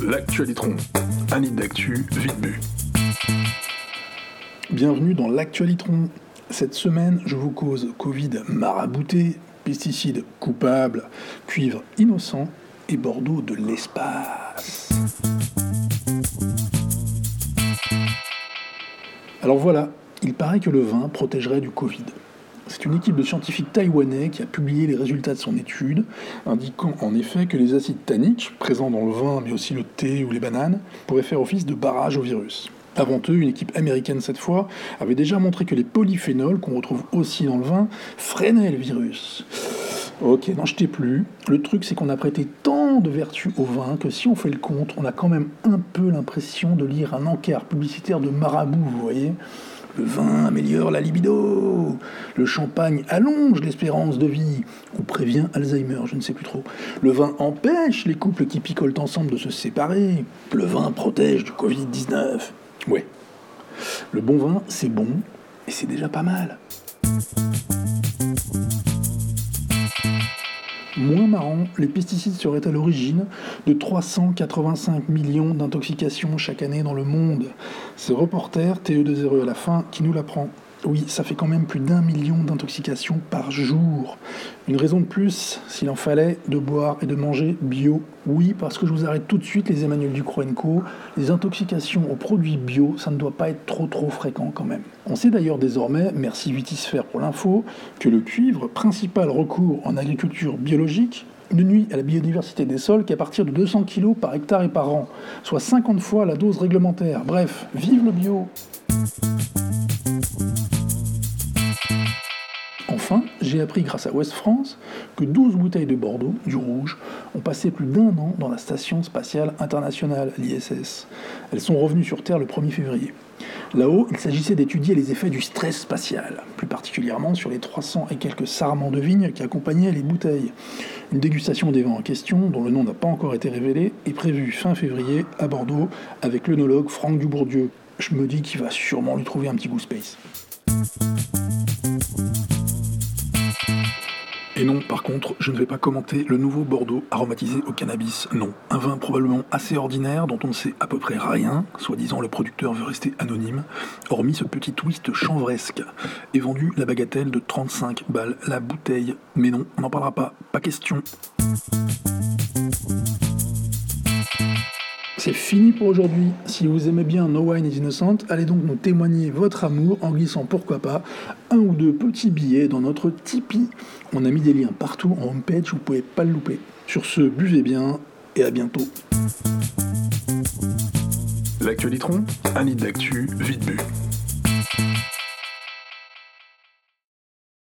L'actualitron, un nid d'actu vite bu. Bienvenue dans l'actualitron. Cette semaine, je vous cause Covid marabouté, pesticides coupables, cuivre innocent et Bordeaux de l'espace. Alors voilà, il paraît que le vin protégerait du Covid. C'est une équipe de scientifiques taïwanais qui a publié les résultats de son étude, indiquant en effet que les acides tanniques, présents dans le vin mais aussi le thé ou les bananes, pourraient faire office de barrage au virus. Avant eux, une équipe américaine cette fois avait déjà montré que les polyphénols, qu'on retrouve aussi dans le vin, freinaient le virus. Ok, n'en jetez plus. Le truc, c'est qu'on a prêté tant de vertus au vin que si on fait le compte, on a quand même un peu l'impression de lire un encart publicitaire de marabout, vous voyez le vin améliore la libido. Le champagne allonge l'espérance de vie. Ou prévient Alzheimer, je ne sais plus trop. Le vin empêche les couples qui picolent ensemble de se séparer. Le vin protège du Covid-19. Ouais. Le bon vin, c'est bon, et c'est déjà pas mal. Moins marrant, les pesticides seraient à l'origine de 385 millions d'intoxications chaque année dans le monde. C'est reporter, TE20 à la fin, qui nous l'apprend. Oui, ça fait quand même plus d'un million d'intoxications par jour. Une raison de plus, s'il en fallait, de boire et de manger bio. Oui, parce que je vous arrête tout de suite, les Emmanuel Ducroenco, les intoxications aux produits bio, ça ne doit pas être trop trop fréquent quand même. On sait d'ailleurs désormais, merci Vitisphère pour l'info, que le cuivre, principal recours en agriculture biologique, ne nuit à la biodiversité des sols qu'à partir de 200 kg par hectare et par an, soit 50 fois la dose réglementaire. Bref, vive le bio J'ai appris grâce à West France que 12 bouteilles de Bordeaux, du rouge, ont passé plus d'un an dans la Station spatiale internationale, l'ISS. Elles sont revenues sur Terre le 1er février. Là-haut, il s'agissait d'étudier les effets du stress spatial, plus particulièrement sur les 300 et quelques sarments de vigne qui accompagnaient les bouteilles. Une dégustation des vins en question, dont le nom n'a pas encore été révélé, est prévue fin février à Bordeaux avec l'œnologue Franck Dubourdieu. Je me dis qu'il va sûrement lui trouver un petit goût space. Et non, par contre, je ne vais pas commenter le nouveau Bordeaux aromatisé au cannabis. Non, un vin probablement assez ordinaire dont on ne sait à peu près rien, soi-disant le producteur veut rester anonyme, hormis ce petit twist chanvresque, est vendu la bagatelle de 35 balles la bouteille. Mais non, on n'en parlera pas, pas question. C'est fini pour aujourd'hui. Si vous aimez bien No Wine is Innocent, allez donc nous témoigner votre amour en glissant pourquoi pas un ou deux petits billets dans notre Tipeee. On a mis des liens partout en homepage, vous pouvez pas le louper. Sur ce, buvez bien et à bientôt. L'actualitron, un nid d'actu vite bu.